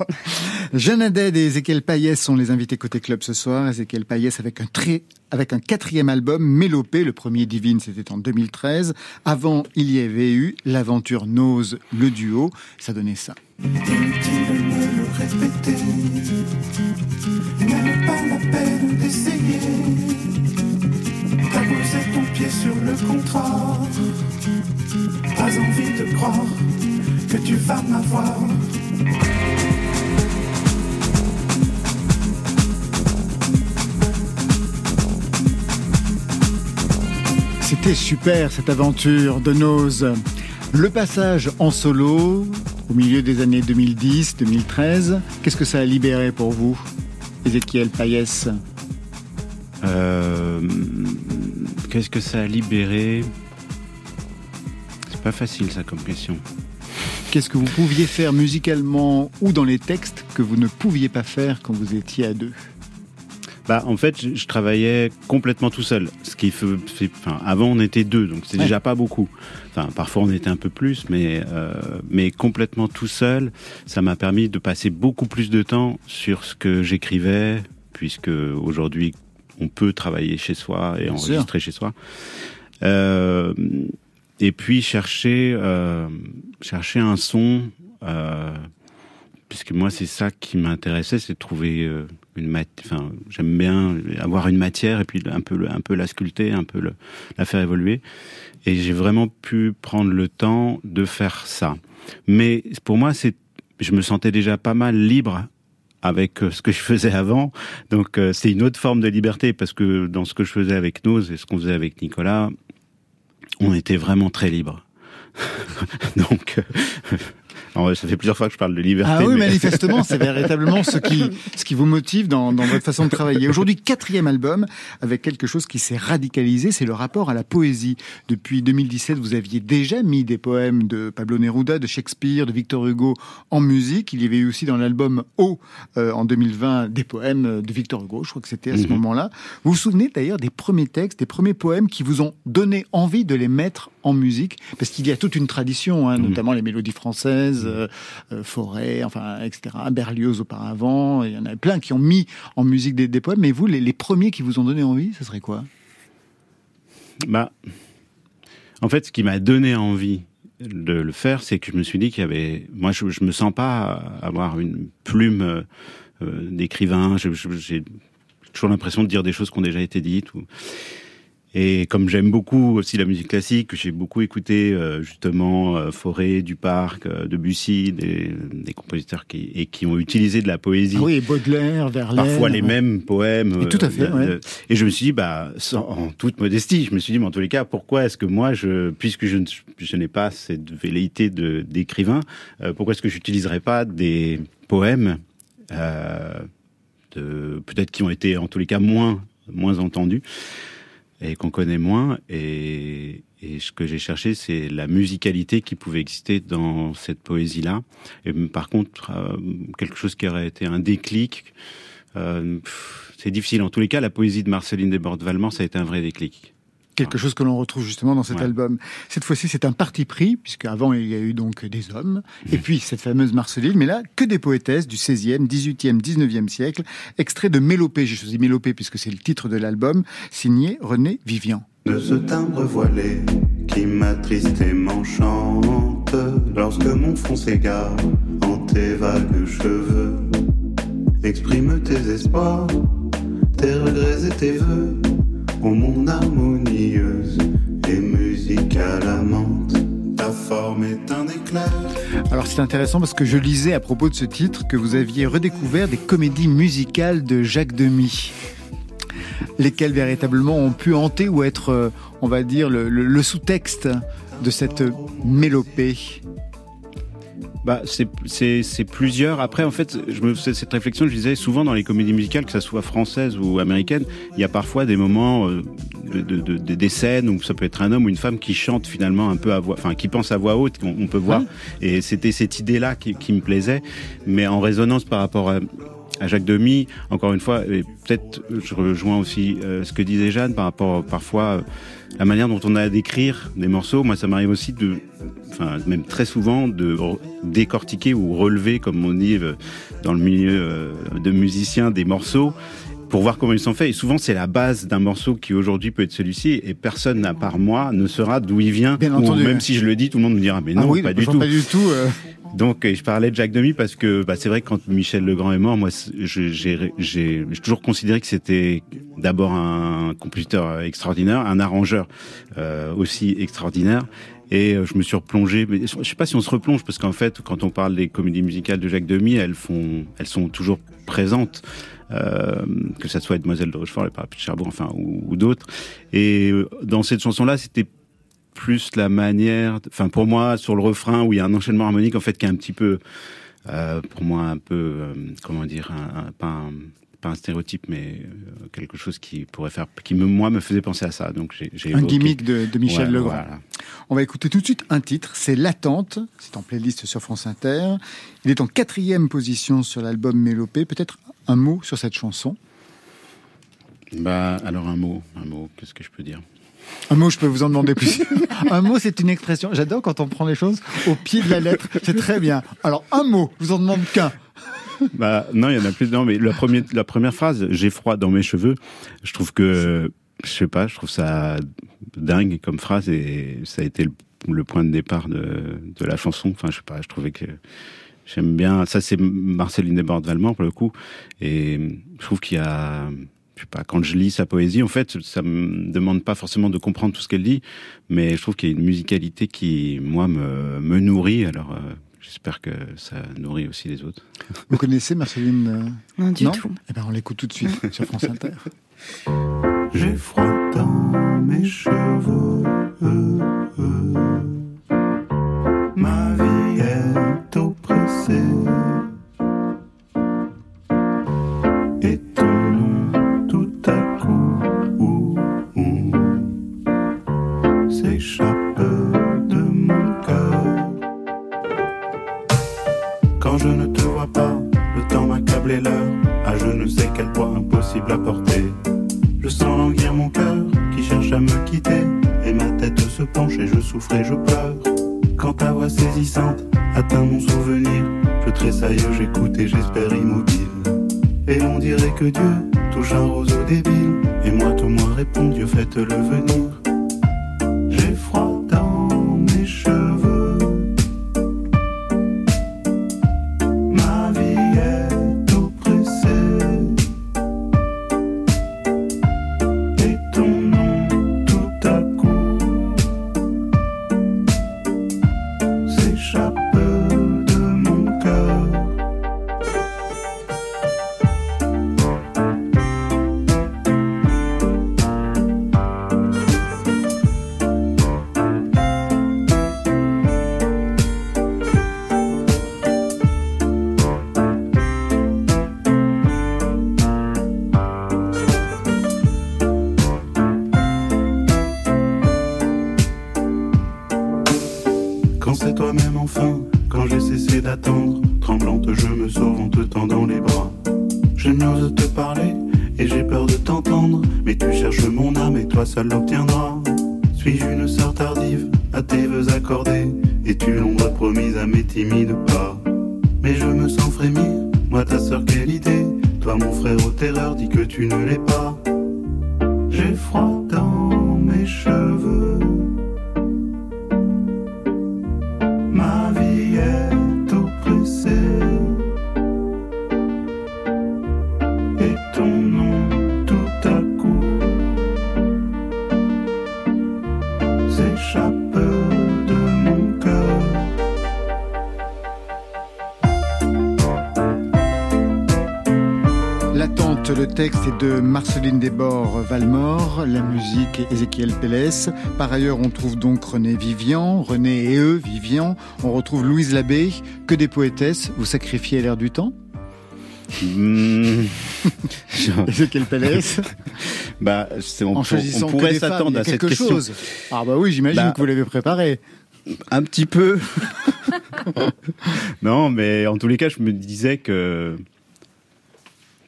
Jeanne Haddad et Ezekiel Payès sont les invités côté club ce soir. Ezekiel Payès avec un très avec un quatrième album, Mélopée. Le premier Divine, c'était en 2013. Avant, il y avait eu l'aventure Nose, le duo. Ça donnait ça. Inutile me le répéter. Même pas la peine d'essayer. T'as posé ton pied sur le contrat. Pas envie de croire tu vas m'avoir. C'était super cette aventure de Nose. Le passage en solo au milieu des années 2010-2013, qu'est-ce que ça a libéré pour vous, Ezekiel Payès? Euh, Qu'est-ce que ça a libéré? C'est pas facile ça comme question. Qu'est-ce que vous pouviez faire musicalement ou dans les textes que vous ne pouviez pas faire quand vous étiez à deux? Bah, en fait, je, travaillais complètement tout seul. Ce qui fait, enfin, avant, on était deux, donc c'est déjà pas beaucoup. Enfin, parfois, on était un peu plus, mais euh, mais complètement tout seul, ça m'a permis de passer beaucoup plus de temps sur ce que j'écrivais, puisque aujourd'hui, on peut travailler chez soi et enregistrer chez soi. Euh, et puis chercher euh, chercher un son euh, puisque moi c'est ça qui m'intéressait c'est de trouver euh, une enfin j'aime bien avoir une matière et puis un peu un peu la sculpter un peu le, la faire évoluer et j'ai vraiment pu prendre le temps de faire ça mais pour moi c'est je me sentais déjà pas mal libre avec ce que je faisais avant. Donc c'est une autre forme de liberté parce que dans ce que je faisais avec Nose et ce qu'on faisait avec Nicolas, on était vraiment très libre. Donc, euh, alors, ça fait plusieurs fois que je parle de liberté. Ah oui, mais- manifestement, c'est véritablement ce qui, ce qui vous motive dans, dans votre façon de travailler. Aujourd'hui, quatrième album avec quelque chose qui s'est radicalisé, c'est le rapport à la poésie. Depuis 2017, vous aviez déjà mis des poèmes de Pablo Neruda, de Shakespeare, de Victor Hugo en musique. Il y avait eu aussi dans l'album O euh, en 2020 des poèmes de Victor Hugo. Je crois que c'était à ce Mhm. moment-là. Vous vous souvenez d'ailleurs des premiers textes, des premiers poèmes qui vous ont donné envie de les mettre en musique Parce qu'il y a toute une tradition, hein, Mhm. notamment les mélodies françaises, euh, euh, Forêt, enfin, etc. Berlioz auparavant. Il y en a plein qui ont mis en musique des, des poèmes. Mais vous, les, les premiers qui vous ont donné envie, ce serait quoi? Bah, en fait, ce qui m'a donné envie de le faire, c'est que je me suis dit qu'il y avait. Moi, je, je me sens pas avoir une plume euh, d'écrivain. J'ai toujours l'impression de dire des choses qui ont déjà été dites. Ou... Et comme j'aime beaucoup aussi la musique classique, j'ai beaucoup écouté euh, justement euh, Forêt, Duparc, euh, Debussy, des, des compositeurs qui et qui ont utilisé de la poésie Ah oui, Baudelaire, Verlaine. parfois les mêmes poèmes. Et tout à fait, euh, ouais. Et je me suis dit, bah, sans- en toute modestie, je me suis dit, mais en tous les cas, pourquoi est-ce que moi, je, puisque je, ne- je n'ai pas cette velléité de d'écrivain, pourquoi est-ce que j'utiliserais pas des poèmes, de peut-être qui ont été en tous les cas moins moins entendus? Et qu'on connaît moins et et ce que j'ai cherché, c'est la musicalité qui pouvait exister dans cette poésie-là. Et par contre, euh, quelque chose qui aurait été un déclic, euh, c'est difficile. En tous les cas, la poésie de Marceline Desbordes-Valmont, ça a été un vrai déclic. Quelque chose que l'on retrouve justement dans cet Ouais. album. Cette fois-ci, c'est un parti pris, puisque avant il y a eu donc des hommes, et puis cette fameuse Marceline, mais là, que des poétesses du 16e, 18e, 19e siècle, extrait de Mélopée. J'ai choisi Mélopée puisque c'est le titre de l'album, signé René Vivian. de ce timbre voilé qui m'attriste et m'enchante lorsque mon front s'égare en tes vagues cheveux. Exprime tes espoirs, tes regrets et tes vœux, ô mon harmonieuse et musicale amante. Ta forme est un éclair. Alors c'est intéressant parce que je lisais à propos de ce titre que vous aviez redécouvert des comédies musicales de Jacques Demy. Lesquelles véritablement ont pu hanter ou être, euh, on va dire, le, le- le sous-texte de cette mélopée. Bah, c'est- c'est c'est plusieurs. Après, en fait, je me cette réflexion, je disais souvent dans les comédies musicales, que ça soit française ou américaine, il y a parfois des moments, euh, de, de- de- de- des scènes où ça peut être un homme ou une femme qui chante finalement un peu à voix, enfin qui pense à voix haute, qu'on on peut voir. Et c'était cette idée-là qui, qui me plaisait, mais en résonance par rapport à, à Jacques Demy. Encore une fois, et peut-être je rejoins aussi euh, ce que disait Jeanne par rapport parfois euh, la manière dont on a d'écrire des morceaux. Moi, ça m'arrive aussi de, enfin même très souvent de décortiquer ou relever, comme on dit euh, dans le milieu euh, de musiciens, des morceaux pour voir comment ils sont faits. Et souvent, c'est la base d'un morceau qui aujourd'hui peut être celui-ci, et personne, à part moi, ne saura d'où il vient. Bien entendu, même ouais. si je le dis, tout le monde me dira, mais Ah non, oui, pas du tout. Pas du tout. euh, Donc, euh, je parlais de Jacques Demy parce que bah, c'est vrai que quand Michel Legrand est mort, moi, j'ai toujours considéré que c'était d'abord un compositeur extraordinaire, un arrangeur euh, aussi extraordinaire. Et euh, je me suis replongé, mais je sais pas si on se replonge parce qu'en fait, quand on parle des comédies musicales de Jacques Demy, elles font, elles sont toujours présentes. Euh, que ça soit Demoiselle de Rochefort, les Parapluies de Cherbourg, enfin, ou, ou d'autres. Et euh, dans cette chanson-là, c'était plus la manière, enfin pour moi sur le refrain où il y a un enchaînement harmonique en fait qui est un petit peu, euh, pour moi un peu, euh, comment dire, un, un- pas, un, pas un stéréotype mais euh, quelque chose qui pourrait faire, qui me, moi me faisait penser à ça. Donc j'ai, Un évoqué- gimmick de, de Michel Ouais, Legrand. voilà. On va écouter tout de suite un titre, c'est L'attente, c'est en playlist sur France Inter. Il est en quatrième position sur l'album Mélopée. Peut-être un mot sur cette chanson? Bah alors un mot, un mot, qu'est-ce que je peux dire? Un mot, je peux vous en demander plus. un mot, c'est une expression. J'adore quand on prend les choses au pied de la lettre. C'est très bien. Alors, un mot, je vous en demande qu'un. Bah non, il y en a plus. Non, mais la première, phrase, j'ai froid dans mes cheveux. Je trouve que, je sais pas, je trouve ça dingue comme phrase et ça a été le, point de départ de, la chanson. Enfin, je sais pas, je trouvais que j'aime bien. Ça, c'est Marceline Desbordes-Valmont pour le coup, et je trouve qu'il y a je sais pas, quand je lis sa poésie, en fait, ça me demande pas forcément de comprendre tout ce qu'elle dit, mais je trouve qu'il y a une musicalité qui, moi, me, me nourrit. Alors, euh, j'espère que ça nourrit aussi les autres. Vous connaissez Marceline euh, Non, du tout. Eh ben, on l'écoute tout de suite sur France Inter. J'ai froid dans mes cheveux. Ma vie est oppressée. Je sens languir mon cœur qui cherche à me quitter et ma tête se penche et je souffre et je pleure. Quand ta voix saisissante atteint mon souvenir, je tressaille, j'écoute et j'espère immobile. Et on dirait que Dieu touche un roseau débile et moi tout moi répond Dieu faites-le venir. Le texte est de Marceline Desbords Valmore, la musique est Ézéchiel Pélès. Par ailleurs, on trouve donc René Vivian, René et eux, Vivian. On retrouve Louise Labbé, que des poétesses. Vous sacrifiez l'air du temps Hmm. Ézéchiel Pélès bah, on, En choisissant on pourrait s'attendre a à cette quelque question. chose. Ah bah oui, j'imagine Bah, que vous l'avez préparé. Un petit peu. non, mais en tous les cas, je me disais que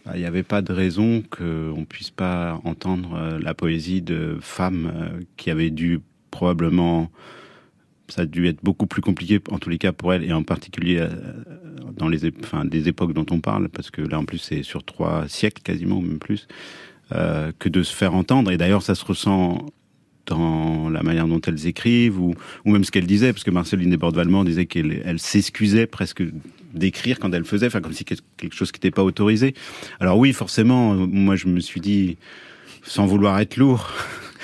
bah, il n'y avait pas de raison qu'on puisse pas entendre euh, la poésie de femmes euh, qui avaient dû probablement ça a dû être beaucoup plus compliqué, en tous les cas pour elles, et en particulier euh, dans les enfin, des époques dont on parle, parce que là, en plus, c'est sur trois siècles quasiment, ou même plus, que de se faire entendre. Et d'ailleurs, ça se ressent dans la manière dont elles écrivent, ou, ou même ce qu'elles disaient, parce que Marceline Desbordes-Valmont disait qu'elle elle s'excusait presque d'écrire quand elle faisait, enfin comme si quelque chose qui n'était pas autorisé. Alors oui, forcément, euh, moi je me suis dit, sans vouloir être lourd,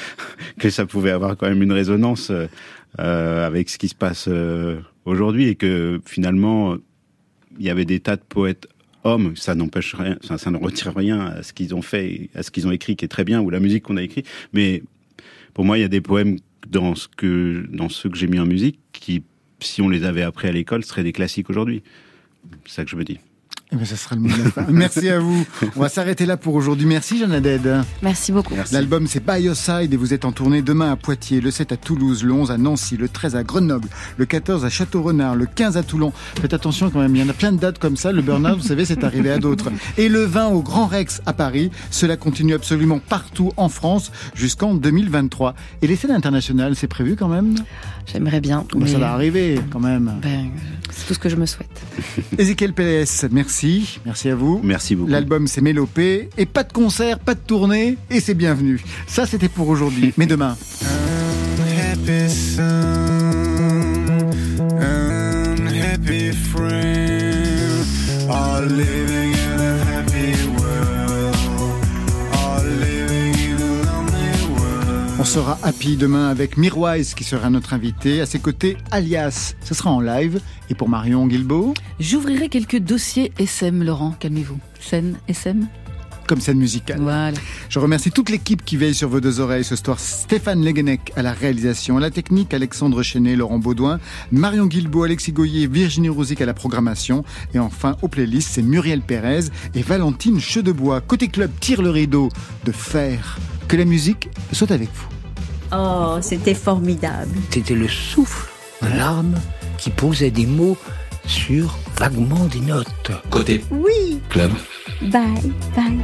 que ça pouvait avoir quand même une résonance euh, euh, avec ce qui se passe aujourd'hui et que finalement il y avait des tas de poètes hommes, ça n'empêche rien, ça, ça ne retire rien à ce qu'ils ont fait, à ce qu'ils ont écrit qui est très bien ou la musique qu'on a écrit, mais pour moi il y a des poèmes dans ce que dans ceux que j'ai mis en musique qui si on les avait appris à l'école seraient des classiques aujourd'hui. C'est ça que je me dis. Eh ben, ça sera le mot de la fin. Merci à vous. On va s'arrêter là pour aujourd'hui. Merci, Jeanne Haddad. Merci beaucoup. L'album, c'est By Your Side et vous êtes en tournée demain à Poitiers, le 7 à Toulouse, le 11 à Nancy, le 13 à Grenoble, le 14 à Château-Renard, le 15 à Toulon. Faites attention quand même, il y en a plein de dates comme ça. Le burn-out, vous savez, c'est arrivé à d'autres. Et le 20 au Grand Rex à Paris. Cela continue absolument partout en France jusqu'en 2023. Et les scènes internationales, c'est prévu quand même? J'aimerais bien. Mais- Ça va arriver quand même? Ben, c'est tout ce que je me souhaite. Ezekiel PS, merci. Merci à vous. Merci beaucoup. L'album c'est Mélopée et pas de concert, pas de tournée et c'est bienvenu. Ça c'était pour aujourd'hui. Mais demain. Unhappy son, unhappy friend, are living On se sera happy demain avec Mirwise qui sera notre invité. À ses côtés, Alias. Ce sera en live. Et pour Marion Guilbeault J'ouvrirai quelques dossiers SM, Laurent. Calmez-vous. Scène SM comme scène musicale. Voilà. Je remercie toute l'équipe qui veille sur vos deux oreilles ce soir. Stéphane Leguenec à la réalisation, à la technique, Alexandre Chenet, Laurent Baudouin, Marion Guilbeault, Alexis Goyer, Virginie Rouzic à la programmation. Et enfin, aux playlists, c'est Muriel Pérez et Valentine Chedebois. Côté club, tire le rideau de fer. Que la musique soit avec vous. Oh, c'était formidable. C'était le souffle de l'âme qui posait des mots sur vaguement des notes. Côté Oui. club. Bye, bye.